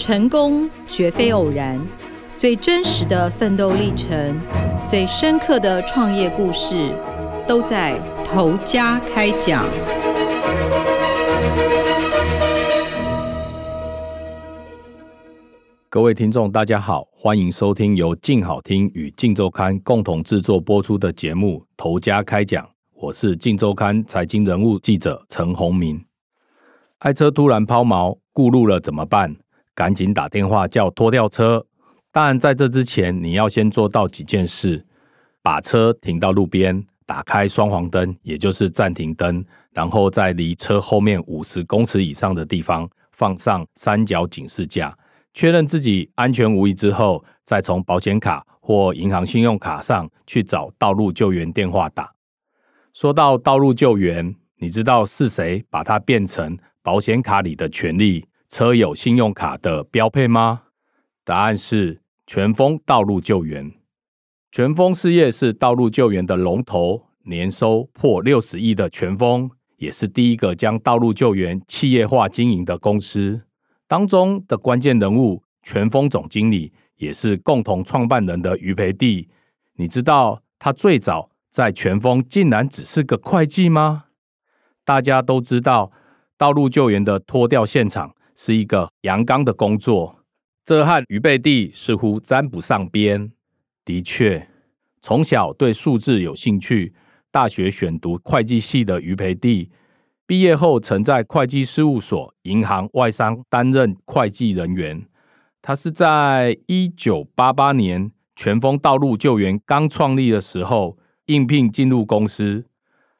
成功绝非偶然，最真实的奋斗历程，最深刻的创业故事，都在头家开讲。各位听众，大家好，欢迎收听由静好听与静周刊共同制作播出的节目《头家开讲》，我是静周刊财经人物记者陈鸿明。爱车突然抛锚，顾路了怎么办？赶紧打电话叫拖吊车。但在这之前，你要先做到几件事：把车停到路边，打开双黄灯，也就是暂停灯，然后在离车后面五十公尺以上的地方放上三角警示架，确认自己安全无虞之后，再从保险卡或银行信用卡上去找道路救援电话打。说到道路救援，你知道是谁把它变成保险卡里的权利，车友信用卡的标配吗？答案是全峰道路救援。全峰事业是道路救援的龙头，年收破六十亿的全峰，也是第一个将道路救援企业化经营的公司。当中的关键人物，全峰总经理也是共同创办人的余培弟。你知道他最早在全峰竟然只是个会计吗？大家都知道。道路救援的拖吊现场是一个阳刚的工作，这和余培弟似乎沾不上边。的确，从小对数字有兴趣，大学选读会计系的余培弟，毕业后曾在会计事务所、银行、外商担任会计人员。他是在一九八八年全丰道路救援刚创立的时候应聘进入公司。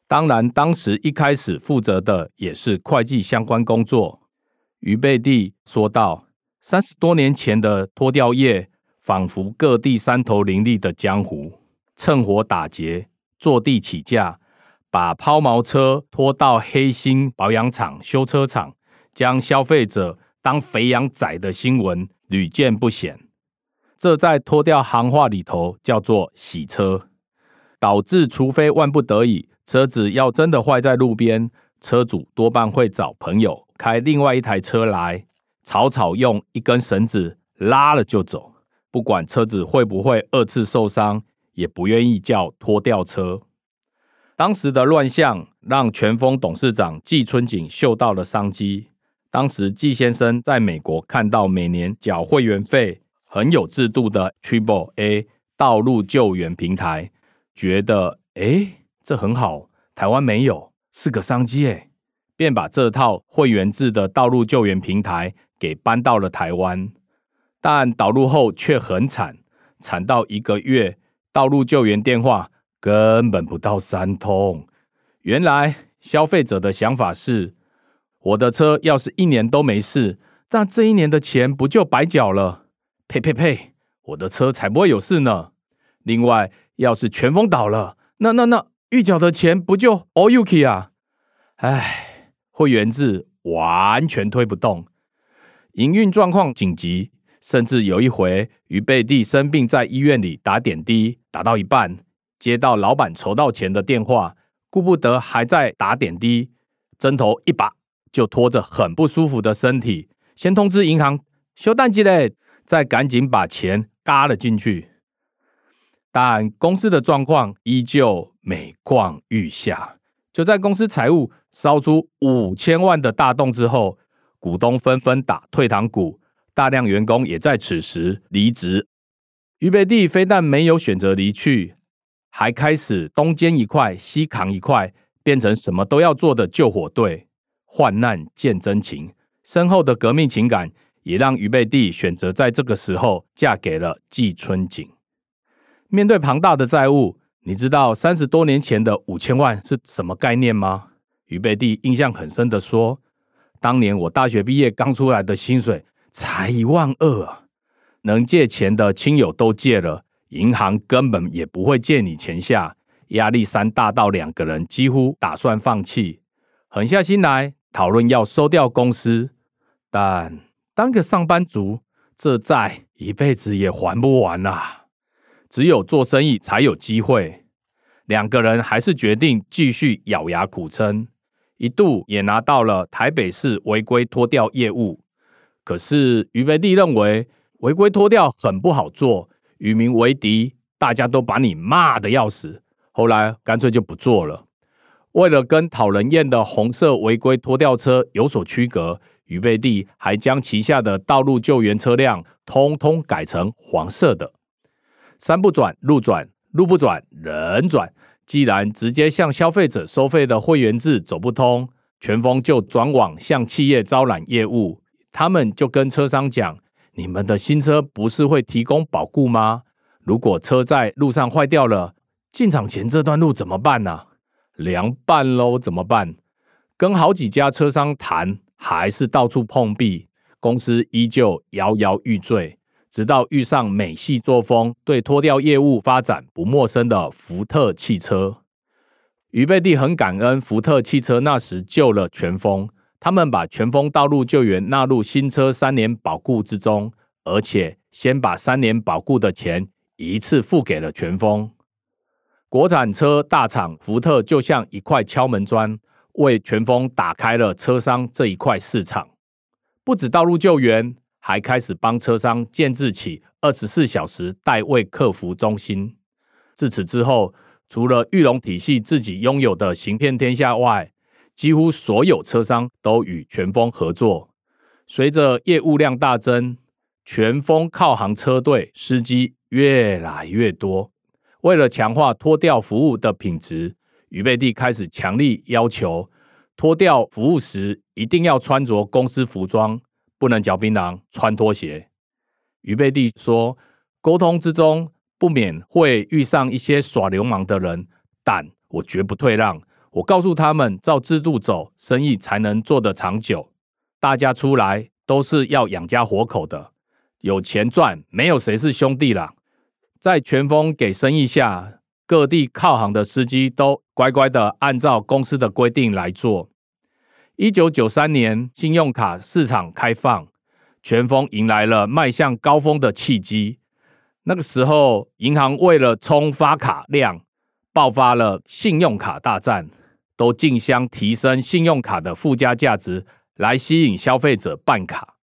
当然，当时一开始负责的也是会计相关工作。余培弟说道：“三十多年前的拖吊业，仿佛各地山头林立的江湖，趁火打劫，坐地起价，把抛锚车拖到黑心保养厂、修车厂，将消费者当肥羊宰的新闻屡见不鲜。这在拖吊行话里头叫做洗车，导致除非万不得已。”车子要真的坏在路边，车主多半会找朋友开另外一台车来，草草用一根绳子拉了就走，不管车子会不会二次受伤，也不愿意叫拖吊车。当时的乱象让全峰董事长季春锦嗅到了商机。当时季先生在美国看到每年缴会员费很有制度的 Triple A 道路救援平台，觉得诶这很好，台湾没有，是个商机诶，便把这套会员制的道路救援平台给搬到了台湾。但导入后却很惨，惨到一个月道路救援电话根本不到三通。原来消费者的想法是：我的车要是一年都没事，那这一年的钱不就白缴了？呸呸呸！我的车才不会有事呢。另外，要是全封倒了，那那那。预缴的钱不就 all you k 啊？唉，会员制完全推不动，营运状况紧急，甚至有一回于贝蒂生病在医院里打点滴，打到一半接到老板筹到钱的电话，顾不得还在打点滴，针头一把就拖着很不舒服的身体，先通知银行修淡季嘞，再赶紧把钱嘎了进去。但公司的状况依旧每况愈下。就在公司财务烧出五千万的大洞之后，股东纷纷打退堂鼓，大量员工也在此时离职。余培弟非但没有选择离去，还开始东肩一块西扛一块，变成什么都要做的救火队。患难见真情，深厚的革命情感也让余贝蒂选择在这个时候嫁给了季春景。面对庞大的债务，你知道三十多年前的五千万是什么概念吗？余培弟印象很深的说：“当年我大学毕业刚出来的薪水才一万二啊，能借钱的亲友都借了，银行根本也不会借你钱下，压力山大到两个人几乎打算放弃，狠下心来讨论要收掉公司。但当个上班族，这债一辈子也还不完啊。”只有做生意才有机会，两个人还是决定继续咬牙苦撑，一度也拿到了台北市违规拖吊业务。可是于贝蒂认为违规拖吊很不好做，与民为敌，大家都把你骂得要死。后来干脆就不做了。为了跟讨人厌的红色违规拖吊车有所区隔，于贝蒂还将旗下的道路救援车辆通通改成黄色的。山不转路转，路不转人转。既然直接向消费者收费的会员制走不通，全峰就转往向企业招揽业务。他们就跟车商讲：“你们的新车不是会提供保固吗？如果车在路上坏掉了，进场前这段路怎么办呢、啊？凉拌喽，怎么办？”跟好几家车商谈，还是到处碰壁，公司依旧摇摇欲坠。直到遇上美系作风、对脱掉业务发展不陌生的福特汽车，于贝蒂很感恩福特汽车那时救了全峰，他们把全峰道路救援纳入新车三年保固之中，而且先把三年保固的钱一次付给了全峰。国产车大厂福特就像一块敲门砖，为全峰打开了车商这一块市场，不止道路救援。还开始帮车商建置起二十四小时代位客服中心。自此之后，除了裕隆体系自己拥有的行骗天下外，几乎所有车商都与全峰合作。随着业务量大增，全峰靠行车队司机越来越多。为了强化拖吊服务的品质，于贝蒂开始强力要求拖吊服务时一定要穿着公司服装。不能嚼槟榔、穿拖鞋。于贝蒂说：“沟通之中不免会遇上一些耍流氓的人，但我绝不退让。我告诉他们，照制度走，生意才能做得长久。大家出来都是要养家活口的，有钱赚，没有谁是兄弟啦。在全峰给生意下，各地靠行的司机都乖乖的按照公司的规定来做。”一九九三年，信用卡市场开放，全峰迎来了迈向高峰的契机。那个时候，银行为了冲发卡量，爆发了信用卡大战，都竞相提升信用卡的附加价值，来吸引消费者办卡。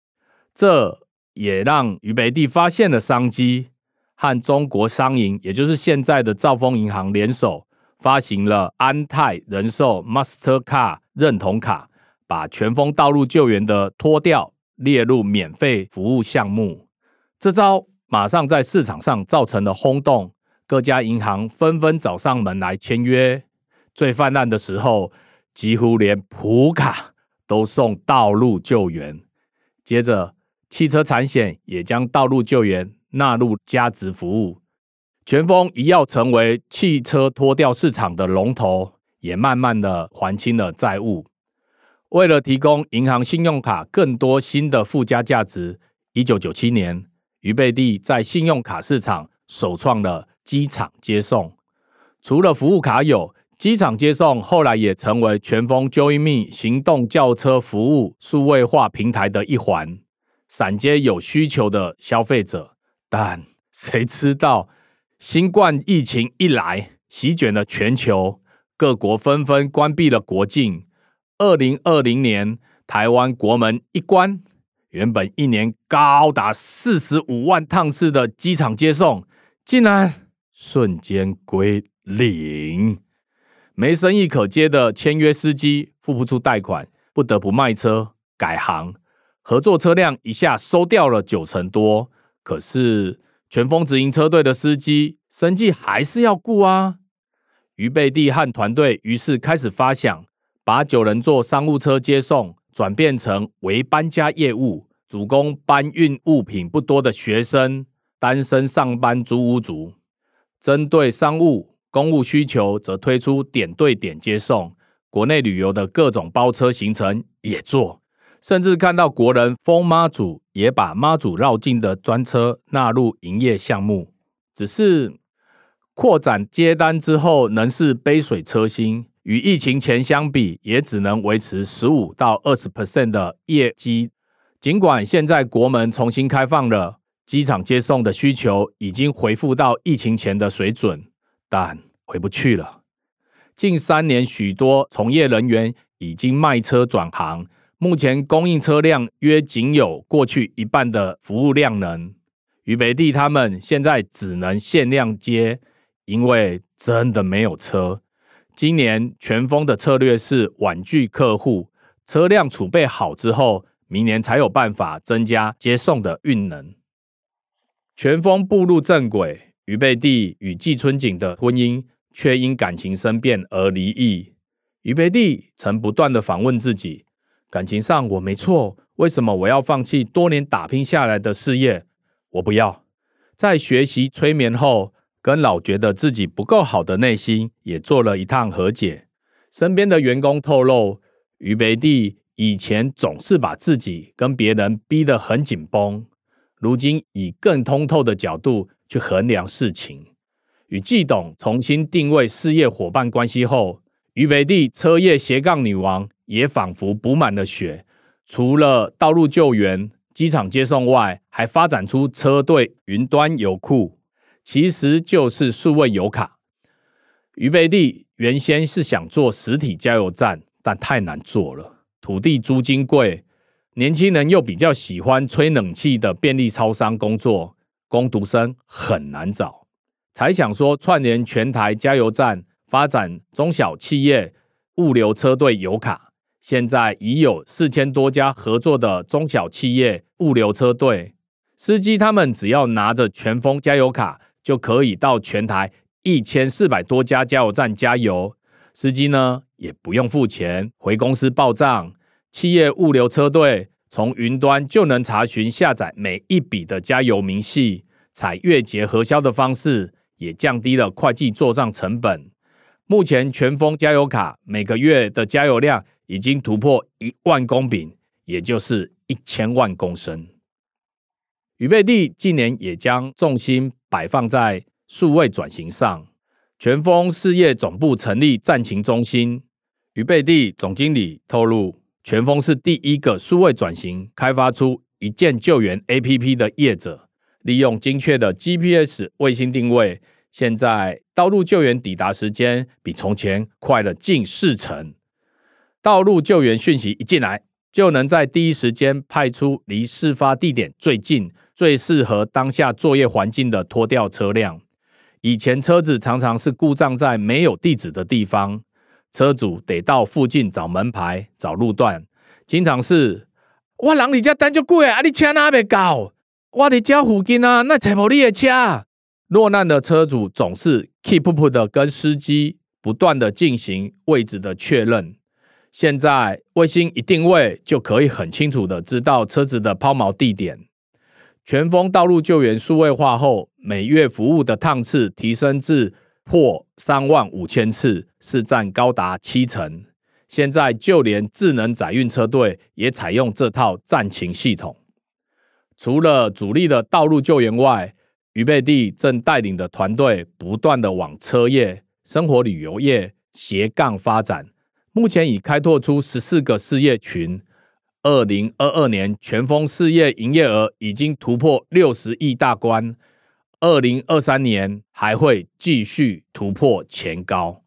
这也让于北地发现了商机，和中国商银，也就是现在的兆丰银行联手，发行了安泰人寿 master car 认同卡。把全峰道路救援的拖吊列入免费服务项目，这招马上在市场上造成了轰动，各家银行纷纷找上门来签约。最泛滥的时候，几乎连普卡都送道路救援。接着，汽车产险也将道路救援纳入加值服务。全峰一要成为汽车拖吊市场的龙头，也慢慢的还清了债务。为了提供银行信用卡更多新的附加价值，一九九七年，于贝蒂在信用卡市场首创了机场接送。除了服务卡友，机场接送后来也成为全峰 Join.me 行动轿车服务数位化平台的一环，闪接有需求的消费者。但 谁知道，新冠疫情一来，席卷了全球，各国纷纷关闭了国境。二零二零年，台湾国门一关，原本一年高达四十五万趟次的机场接送，竟然瞬间归零。没生意可接的签约司机付不出贷款，不得不卖车改行，合作车辆一下收掉了九成多。可是全峰直营车队的司机生计还是要顾啊。于贝蒂和团队于是开始发想。把九人座商务车接送转变成为搬家业务，主攻搬运物品不多的学生、单身上班租屋族。针对商务、公务需求，则推出点对点接送。国内旅游的各种包车行程也做，甚至看到国人疯妈祖，也把妈祖绕境的专车纳入营业项目。只是扩展接单之后，仍是杯水车薪。与疫情前相比，也只能维持十五到二十 percent 的业绩。尽管现在国门重新开放了，机场接送的需求已经恢复到疫情前的水准，但回不去了。近三年，许多从业人员已经卖车转行，目前供应车辆约仅有过去一半的服务量能。于北地他们现在只能限量接，因为真的没有车。今年全峰的策略是婉拒客户，车辆储备好之后，明年才有办法增加接送的运能。全峰步入正轨，于北地与季春景的婚姻却因感情生变而离异。于北地曾不断地反问自己：感情上我没错，为什么我要放弃多年打拼下来的事业？我不要。在学习催眠后，跟老觉得自己不够好的内心也做了一趟和解。身边的员工透露，于北地以前总是把自己跟别人逼得很紧绷，如今以更通透的角度去衡量事情。与季董重新定位事业伙伴关系后，于北地车业斜杠女王也仿佛补满了血。除了道路救援、机场接送外，还发展出车队云端油库，其实就是数位油卡。于北地原先是想做实体加油站，但太难做了，土地租金贵，年轻人又比较喜欢吹冷气的便利超商工作，工读生很难找，才想说串联全台加油站。发展中小企业物流车队油卡，现在已有四千多家合作的中小企业物流车队，司机他们只要拿着全峰加油卡，就可以到全台一千四百多家加油站加油。司机呢也不用付钱，回公司报账。企业物流车队从云端就能查询下载每一笔的加油明细，采月结核销的方式，也降低了会计做账成本。目前全峰加油卡每个月的加油量已经突破一万公丙，也就是一千万公升。预备地近年也将重心摆放在数位转型上，全峰事业总部成立战情中心。于北地总经理透露，全峰是第一个数位转型开发出一键救援 APP 的业者，利用精确的 GPS 卫星定位。现在道路救援抵达时间比从前快了近四成。道路救援讯息一进来，就能在第一时间派出离事发地点最近、最适合当下作业环境的拖吊车辆。以前车子常常是故障在没有地址的地方，车主得到附近找门牌、找路段，经常是我人你家单就贵啊，你车哪没搞？我的家附近啊，那才无你的车。落难的车主总是 keep up 的跟司机不断的进行位置的确认。现在卫星一定位就可以很清楚的知道车子的抛锚地点。全峰道路救援数位化后，每月服务的趟次提升至破三万五千次，市占高达七成。现在就连智能载运车队也采用这套战情系统。除了主力的道路救援外，于北地正带领的团队不断的往车业、生活旅游业斜杠发展，目前已开拓出十四个事业群。二零二二年全峰事业营业额已经突破六十亿大关，二零二三年还会继续突破前高。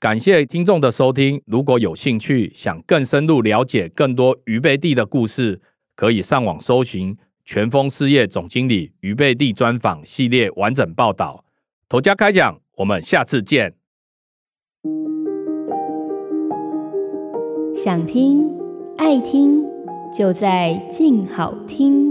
感谢听众的收听，如果有兴趣想更深入了解更多于北地的故事，可以上网搜寻。全峰事业总经理于北地专访系列完整报道，头家开讲，我们下次见。想听爱听，就在静好听。